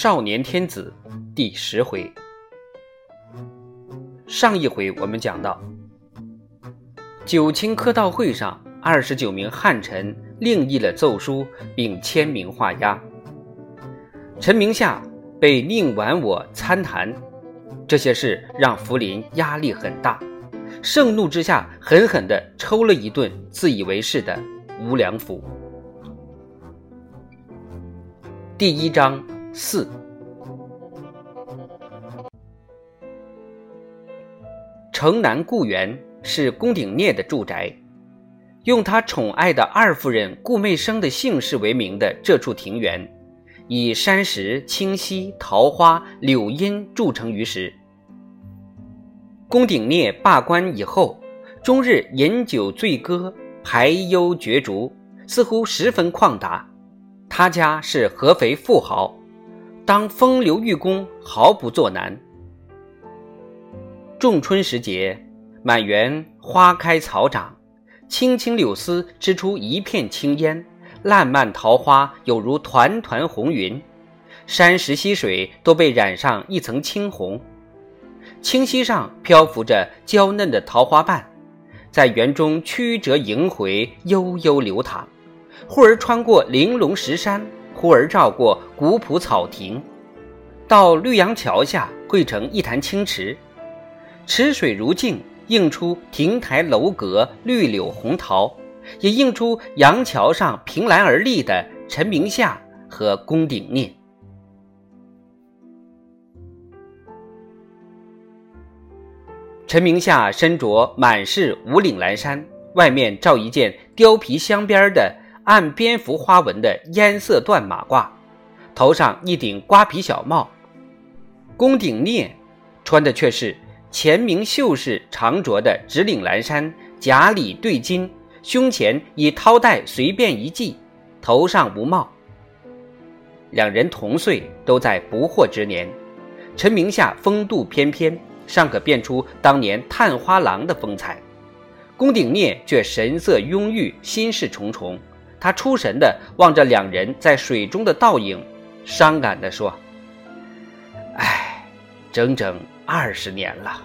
少年天子第十回。上一回我们讲到，九卿科道会上，二十九名汉臣另议了奏书，并签名画押。陈明夏被宁完我参谈，这些事让福临压力很大，盛怒之下，狠狠地抽了一顿自以为是的吴良辅。第一章四。城南故园是宫鼎聂的住宅，用他宠爱的二夫人顾媚生的姓氏为名的这处庭园，以山石、清溪、桃花、柳荫著称于时。宫鼎聂罢官以后，终日饮酒醉歌，排忧角逐，似乎十分旷达。他家是合肥富豪，当风流玉宫毫不作难。仲春时节，满园花开草长，青青柳丝织出一片青烟，烂漫桃花有如团团红云，山石溪水都被染上一层青红。清溪上漂浮着娇嫩的桃花瓣，在园中曲折萦回，悠悠流淌，忽而穿过玲珑石山，忽而照过古朴草亭，到绿杨桥下汇成一潭清池。池水如镜，映出亭台楼阁、绿柳红桃，也映出杨桥上凭栏而立的陈明夏和宫鼎聂。陈明夏身着满是五领蓝衫，外面罩一件貂皮镶边的按蝙蝠花纹的烟色缎马褂，头上一顶瓜皮小帽。宫鼎聂穿的却是。前明秀士常着的直领蓝衫，夹里对襟，胸前以绦带随便一系，头上无帽。两人同岁，都在不惑之年。陈明夏风度翩翩，尚可辨出当年探花郎的风采；宫鼎聂却神色慵郁，心事重重。他出神地望着两人在水中的倒影，伤感地说：“唉，整整……”二十年了。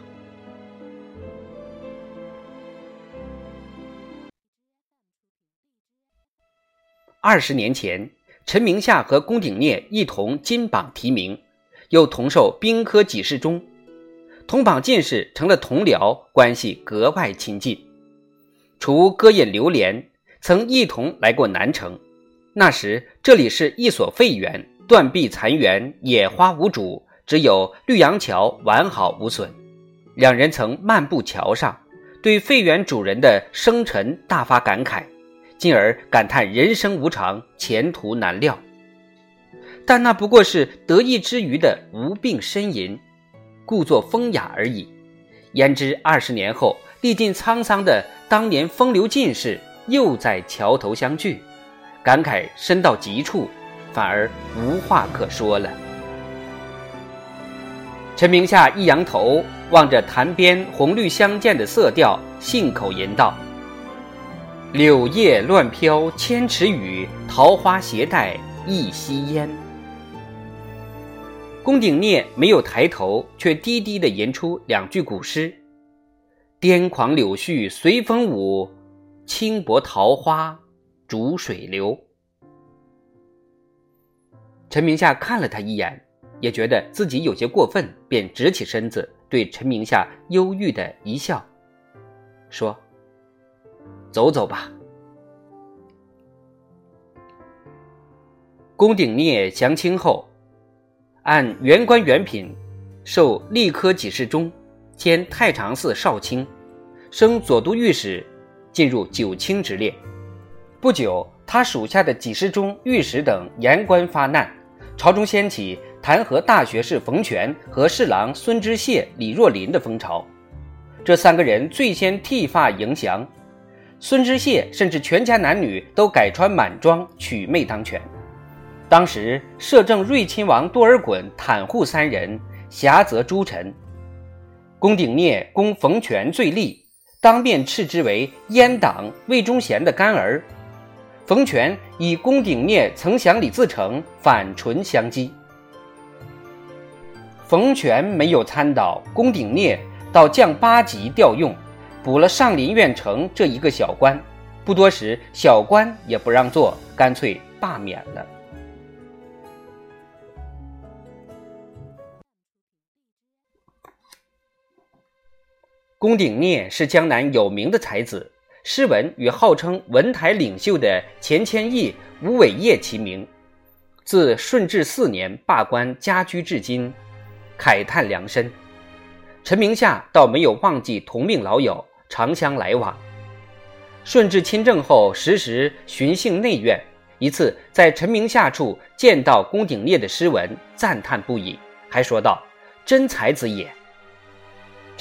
二十年前，陈明夏和宫鼎聂一同金榜题名，又同受兵科给事中，同榜进士，成了同僚，关系格外亲近。除歌饮流连，曾一同来过南城。那时这里是一所废园，断壁残垣，野花无主。只有绿杨桥完好无损，两人曾漫步桥上，对废园主人的生辰大发感慨，进而感叹人生无常，前途难料。但那不过是得意之余的无病呻吟，故作风雅而已。焉知二十年后，历尽沧桑的当年风流进士又在桥头相聚，感慨深到极处，反而无话可说了。陈明夏一扬头，望着潭边红绿相间的色调，信口吟道：“柳叶乱飘千尺雨，桃花斜带一溪烟。”宫鼎聂没有抬头，却低低的吟出两句古诗：“癫狂柳絮随风舞，轻薄桃花逐水流。”陈明夏看了他一眼。也觉得自己有些过分，便直起身子，对陈明夏忧郁的一笑，说：“走走吧。”宫鼎聂降清后，按原官原品，授吏科给事中，兼太常寺少卿，升左都御史，进入九卿之列。不久，他属下的给事中、御史等言官发难，朝中掀起。弹劾大学士冯全和侍郎孙知谢、李若林的风潮，这三个人最先剃发迎降，孙知谢甚至全家男女都改穿满装，娶妹当权。当时摄政睿亲王多尔衮袒护三人，挟责诸臣。宫鼎聂攻冯全最厉，当面斥之为阉党魏忠贤的干儿。冯全以宫鼎聂曾降李自成，反唇相讥。冯权没有参倒，宫鼎颞倒降八级调用，补了上林苑丞这一个小官。不多时，小官也不让做，干脆罢免了。宫鼎颞是江南有名的才子，诗文与号称文台领袖的钱谦益、吴伟业齐名。自顺治四年罢官家居至今，慨叹良深。陈明夏倒没有忘记同命老友，常相来往。顺治亲政后，时时巡幸内院，一次在陈明夏处见到宫鼎颞的诗文，赞叹不已，还说道：“真才子也。”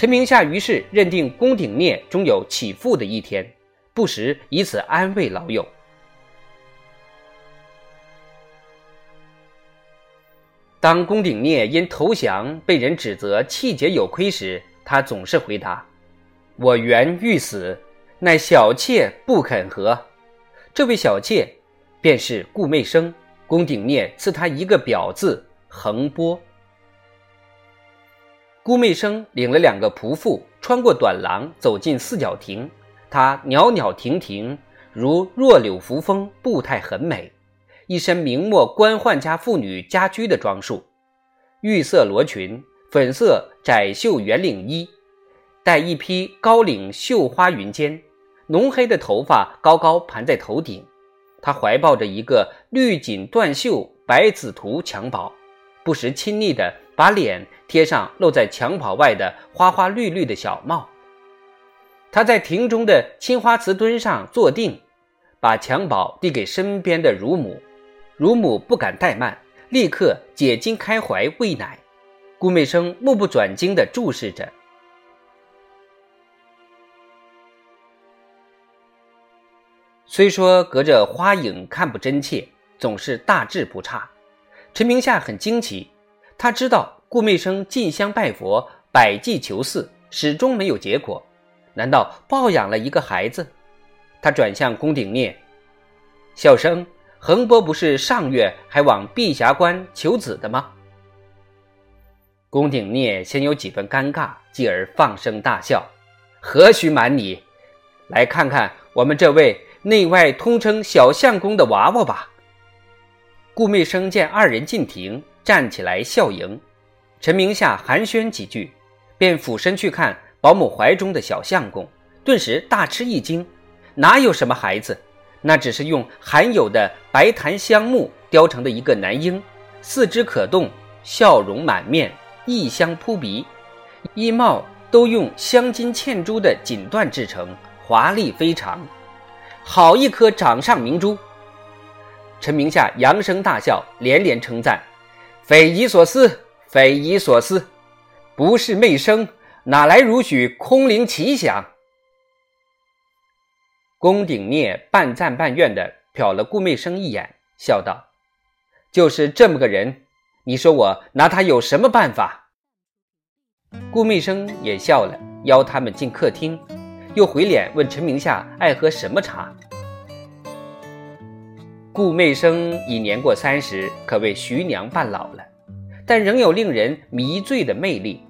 陈明夏于是认定宫鼎颞终有起复的一天，不时以此安慰老友。当宫鼎颞因投降被人指责气节有亏时，他总是回答：“我原欲死，乃小妾不肯和。”这位小妾便是顾媚生。宫鼎颞赐他一个表字“横波”。顾媚生领了两个仆妇，穿过短廊，走进四角亭。她袅袅婷婷，如弱柳扶风，步态很美，一身明末官宦家妇女家居的装束：玉色罗裙，粉色窄袖圆领衣，戴一披高领绣花云肩，浓黑的头发高高盘在头顶。她怀抱着一个绿锦缎绣百子图襁褓，不时亲昵地把脸。贴上露在襁褓外的花花绿绿的小帽。他在庭中的青花瓷墩上坐定，把襁褓递给身边的乳母。乳母不敢怠慢，立刻解襟开怀喂奶。顾媚生目不转睛地注视着。虽说隔着花影看不真切，总是大致不差。陈明夏很惊奇，他知道。顾媚生进香拜佛，百计求嗣，始终没有结果。难道抱养了一个孩子？他转向宫鼎颞，小生横波不是上月还往碧霞关求子的吗？宫鼎颞先有几分尴尬，继而放声大笑：“何须瞒你？来看看我们这位内外通称小相公的娃娃吧。”顾媚生见二人进庭，站起来笑迎。陈明夏寒暄几句，便俯身去看保姆怀中的小相公，顿时大吃一惊。哪有什么孩子？那只是用罕有的白檀香木雕成的一个男婴，四肢可动，笑容满面，异香扑鼻，衣帽都用镶金嵌珠的锦缎制成，华丽非常。好一颗掌上明珠！陈明夏扬声大笑，连连称赞：“匪夷所思。”匪夷所思，不是媚生，哪来如许空灵奇想？宫鼎颞半赞半怨的瞟了顾媚生一眼，笑道：“就是这么个人，你说我拿他有什么办法？”顾媚生也笑了，邀他们进客厅，又回脸问陈明夏爱喝什么茶。顾媚生已年过三十，可谓徐娘半老了。但仍有令人迷醉的魅力。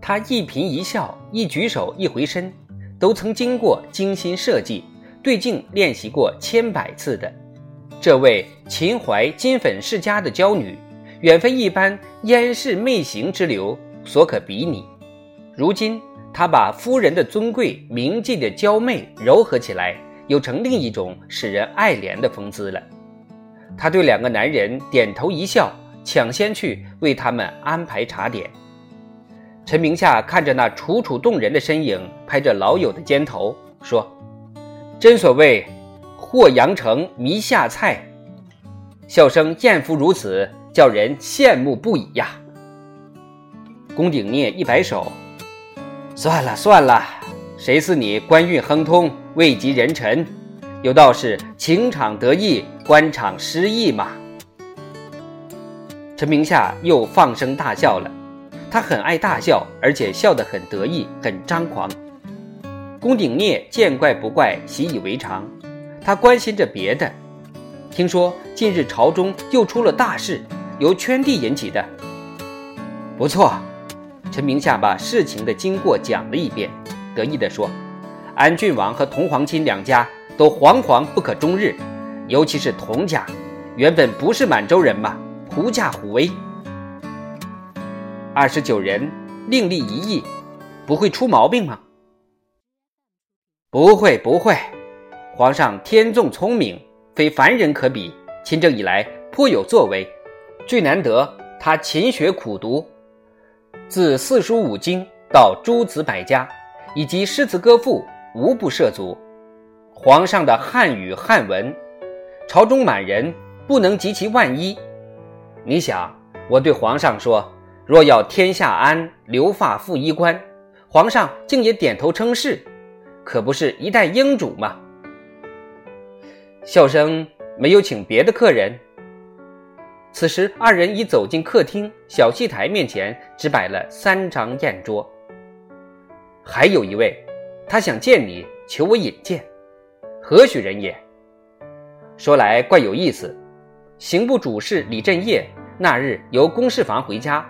他一颦一笑、一举手、一回身，都曾经过精心设计，对镜练习过千百次的。这位秦淮金粉世家的娇女，远非一般燕氏媚行之流所可比拟。如今，她把夫人的尊贵、名妓的娇媚糅合起来，又成另一种使人爱怜的风姿了。他对两个男人点头一笑。抢先去为他们安排茶点。陈明夏看着那楚楚动人的身影，拍着老友的肩头说：“真所谓祸阳城迷下菜，笑声艳福如此，叫人羡慕不已呀。”宫鼎颞一摆手：“算了算了，谁似你官运亨通，位极人臣，有道是情场得意，官场失意嘛。”陈明夏又放声大笑了，他很爱大笑，而且笑得很得意、很张狂。宫鼎颞见怪不怪，习以为常。他关心着别的，听说近日朝中又出了大事，由圈地引起的。不错。陈明夏把事情的经过讲了一遍，得意地说：“安郡王和同皇亲两家都惶惶不可终日，尤其是童家，原本不是满洲人嘛，狐假虎威。二十九人另立一议，不会出毛病吗？”“不会，不会。皇上天纵聪明，非凡人可比。亲政以来颇有作为，最难得他勤学苦读。”自四书五经到诸子百家，以及诗词歌赋，无不涉足。皇上的汉语汉文，朝中满人不能及其万一。你想，我对皇上说：“若要天下安，留发复衣冠。”皇上竟也点头称是，可不是一代英主吗？笑声没有请别的客人。此时，二人已走进客厅，小戏台面前只摆了三张宴桌。还有一位，他想见你，求我引荐，何许人也？说来怪有意思，刑部主事李振业那日由公事房回家，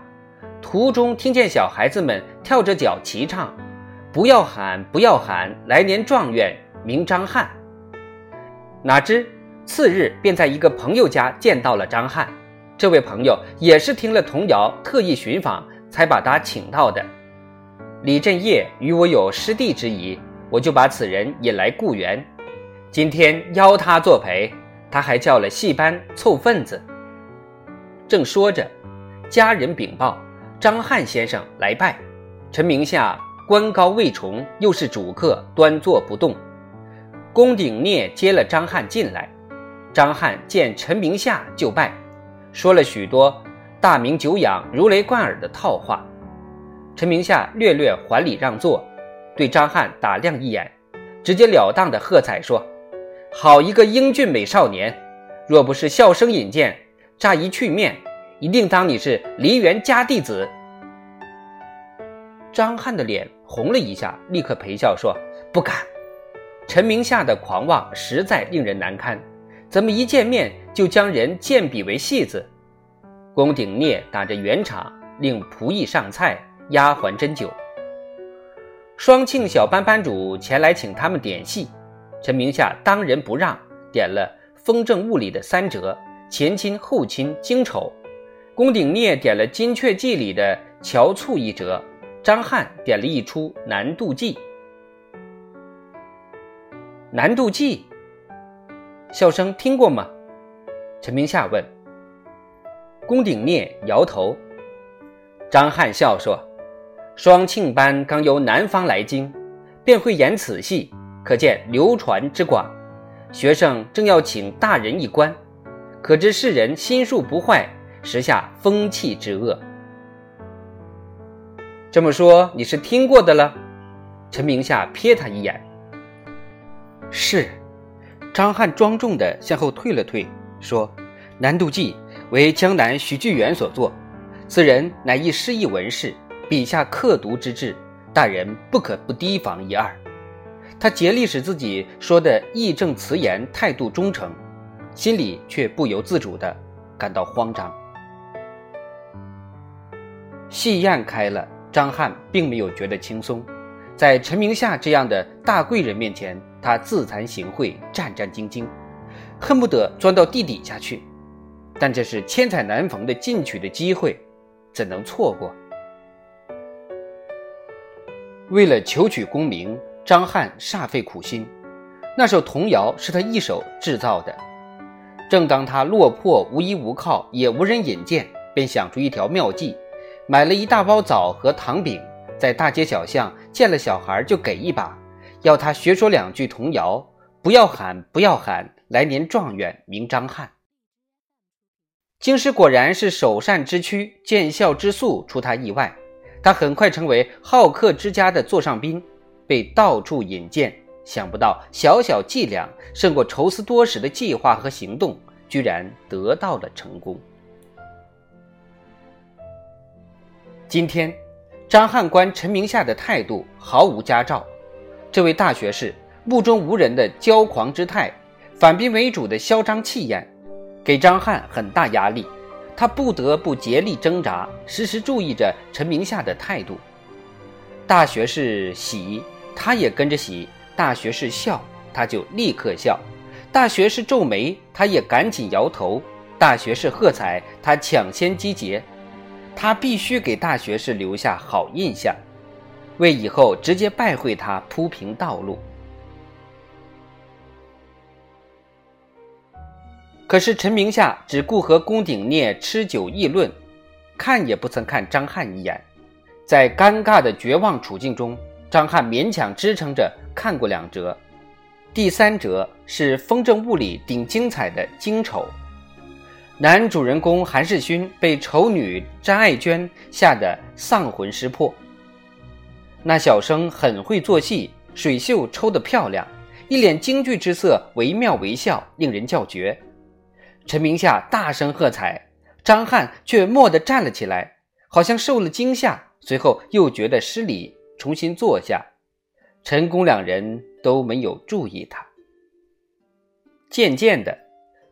途中听见小孩子们跳着脚齐唱：“不要喊，不要喊，来年状元名张翰。”哪知次日便在一个朋友家见到了张翰。这位朋友也是听了童谣，特意寻访，才把他请到的。李振业与我有师弟之谊，我就把此人引来故园。今天邀他作陪，他还叫了戏班凑份子。正说着，家人禀报张翰先生来拜。陈明夏官高位重，又是主客，端坐不动。宫鼎聂接了张翰进来，张翰见陈明夏就拜。说了许多大名久仰、如雷贯耳的套话，陈明夏略略还礼让座，对张翰打量一眼，直截了当的喝彩说：“好一个英俊美少年！若不是笑声引荐，乍一去面，一定当你是梨园家弟子。”张翰的脸红了一下，立刻陪笑说：“不敢。”陈明夏的狂妄实在令人难堪。怎么一见面就将人贱比为戏子？宫鼎聂打着圆场，令仆役上菜，丫鬟斟酒。双庆小班班主前来请他们点戏，陈明夏当仁不让，点了《风正雾》里的三折，前亲后亲惊丑；宫鼎聂点了《金阙记》里的乔促一折，张翰点了一出《南渡记》。南渡记。笑声听过吗？陈明夏问。宫鼎聂摇头。张翰笑说：“双庆班刚由南方来京，便会演此戏，可见流传之广。学生正要请大人一观，可知世人心术不坏，时下风气之恶。这么说你是听过的了？”陈明夏瞥他一眼。是。张翰庄重地向后退了退，说：“南渡记为江南许巨源所作，此人乃一失意文士，笔下刻毒之至，大人不可不提防一二。”他竭力使自己说的义正辞严，态度忠诚，心里却不由自主的感到慌张。戏宴开了，张翰并没有觉得轻松，在陈明夏这样的大贵人面前。他自惭形秽，战战兢兢，恨不得钻到地底下去。但这是千载难逢的进取的机会，怎能错过？为了求取功名，张翰煞费苦心。那首童谣是他一手制造的。正当他落魄无依无靠，也无人引荐，便想出一条妙计，买了一大包枣和糖饼，在大街小巷见了小孩就给一把。要他学说两句童谣，不要喊，不要喊，来年状元名张翰。京师果然是首善之区，见效之速出他意外，他很快成为好客之家的座上宾，被到处引荐。想不到小小伎俩胜过愁思多时的计划和行动，居然得到了成功。今天，张翰官陈明夏的态度毫无佳兆。这位大学士目中无人的骄狂之态，反宾为主的嚣张气焰，给张翰很大压力。他不得不竭力挣扎，时时注意着陈明夏的态度。大学士喜，他也跟着喜；大学士笑，他就立刻笑；大学士皱眉，他也赶紧摇头；大学士喝彩，他抢先击节。他必须给大学士留下好印象，为以后直接拜会他铺平道路。可是陈明夏只顾和宫鼎聂吃酒议论，看也不曾看张翰一眼。在尴尬的绝望处境中，张翰勉强支撑着看过两折。第三折是风筝物里顶精彩的惊丑，男主人公韩世勋被丑女张爱娟吓得丧魂失魄。那小生很会做戏，水袖抽得漂亮，一脸京剧之色，惟妙惟肖，令人叫绝。陈明夏大声喝彩，张翰却蓦地站了起来，好像受了惊吓，随后又觉得失礼，重新坐下。陈宫两人都没有注意他。渐渐的，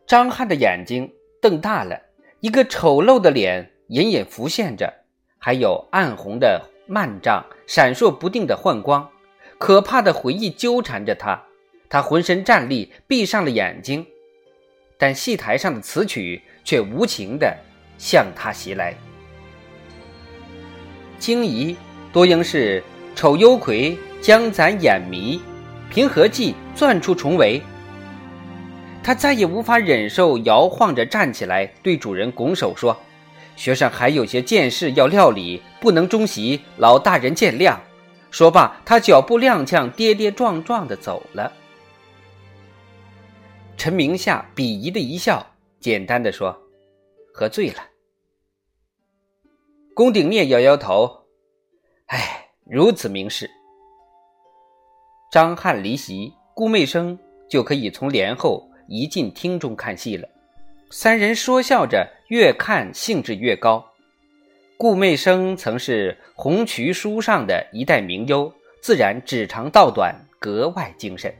张翰的眼睛瞪大了，一个丑陋的脸隐隐浮现着，还有暗红的幔帐，闪烁不定的幻光，可怕的回忆纠缠着他。他浑身战栗，闭上了眼睛。但戏台上的词曲却无情地向他袭来。惊疑多应是丑幽魁将咱眼迷，凭何计钻出重围？他再也无法忍受，摇晃着站起来，对主人拱手说：“学生还有些见事要料理，不能中席，老大人见谅。”说罢，他脚步踉跄，跌跌撞撞地走了。陈明夏鄙夷的一笑，简单的说：“喝醉了。”宫鼎烈摇摇头：“哎，如此明事。”张翰离席，顾媚生就可以从帘后移进厅中看戏了。三人说笑着，越看兴致越高。顾媚生曾是红渠书上的一代名优，自然指长道短，格外精神。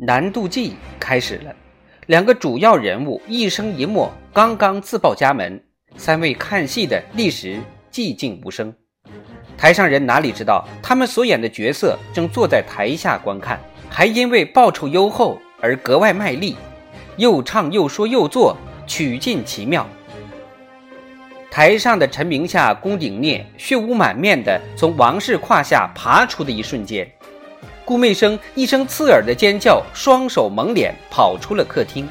南渡记开始了，两个主要人物一生一默刚刚自报家门，三位看戏的历时寂静无声。台上人哪里知道，他们所演的角色正坐在台下观看，还因为报酬优厚而格外卖力，又唱又说又做，曲尽奇妙。台上的陈明夏、宫鼎聂血污满面的从王氏胯下爬出的一瞬间。顾媚生一声刺耳的尖叫，双手蒙脸跑出了客厅。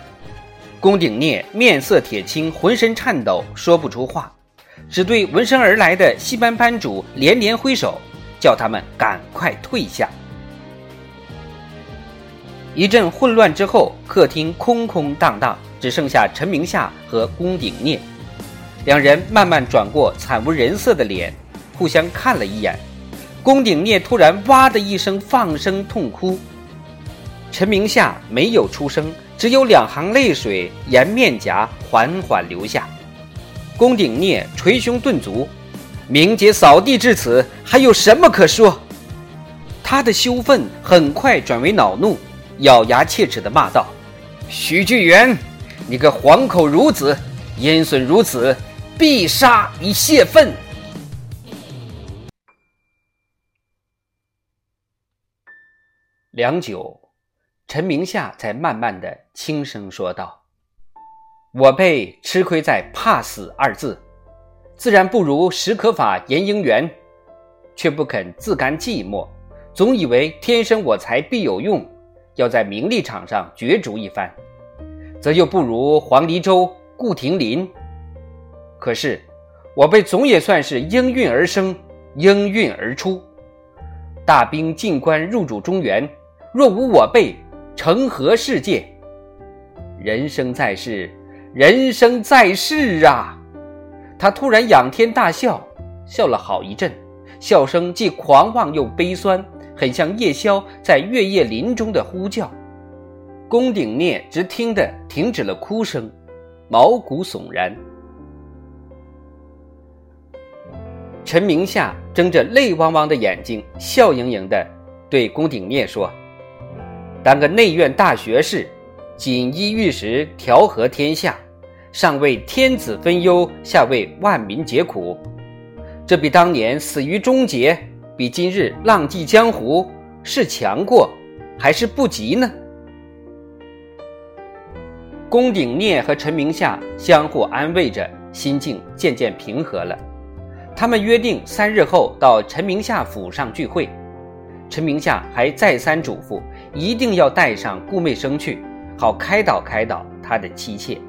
宫鼎聂面色铁青，浑身颤抖，说不出话，只对闻声而来的戏班班主连连挥手，叫他们赶快退下。一阵混乱之后，客厅空空荡荡，只剩下陈明夏和宫鼎聂两人，慢慢转过惨无人色的脸，互相看了一眼。宫鼎聂突然哇的一声放声痛哭，陈明夏没有出声，只有两行泪水沿面颊缓缓流下。宫鼎聂捶胸顿足，明节扫地至此，还有什么可说？他的羞愤很快转为恼怒，咬牙切齿地骂道：“许巨源，你个黄口孺子，阴损如此，必杀以泄愤！”良久，陈明夏才慢慢的轻声说道：“我辈吃亏在怕死二字，自然不如史可法、严应元，却不肯自甘寂寞，总以为天生我材必有用，要在名利场上角逐一番，则又不如黄黎洲、顾廷林。可是，我辈总也算是应运而生，应运而出，大兵进关入主中原。”若无我辈，成何世界？人生在世，人生在世啊！他突然仰天大笑，笑了好一阵，笑声既狂妄又悲酸，很像夜宵在月夜林中的呼叫。宫顶聂只听得停止了哭声，毛骨悚然。陈明夏睁着泪汪汪的眼睛，笑盈盈地对宫顶聂说。当个内院大学士，锦衣玉食，调和天下，上为天子分忧，下为万民解苦。这比当年死于终结，比今日浪迹江湖，是强过还是不及呢？宫鼎念和陈明夏相互安慰着，心境渐渐平和了。他们约定三日后到陈明夏府上聚会。陈明夏还再三嘱咐，一定要带上顾媚生去，好开导开导他的妻妾。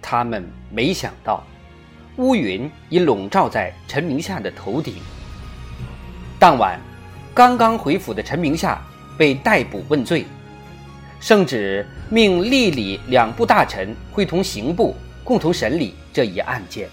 他们没想到，乌云已笼罩在陈明夏的头顶。当晚，刚刚回府的陈明夏。被逮捕问罪，圣旨命吏礼两部大臣会同刑部共同审理这一案件。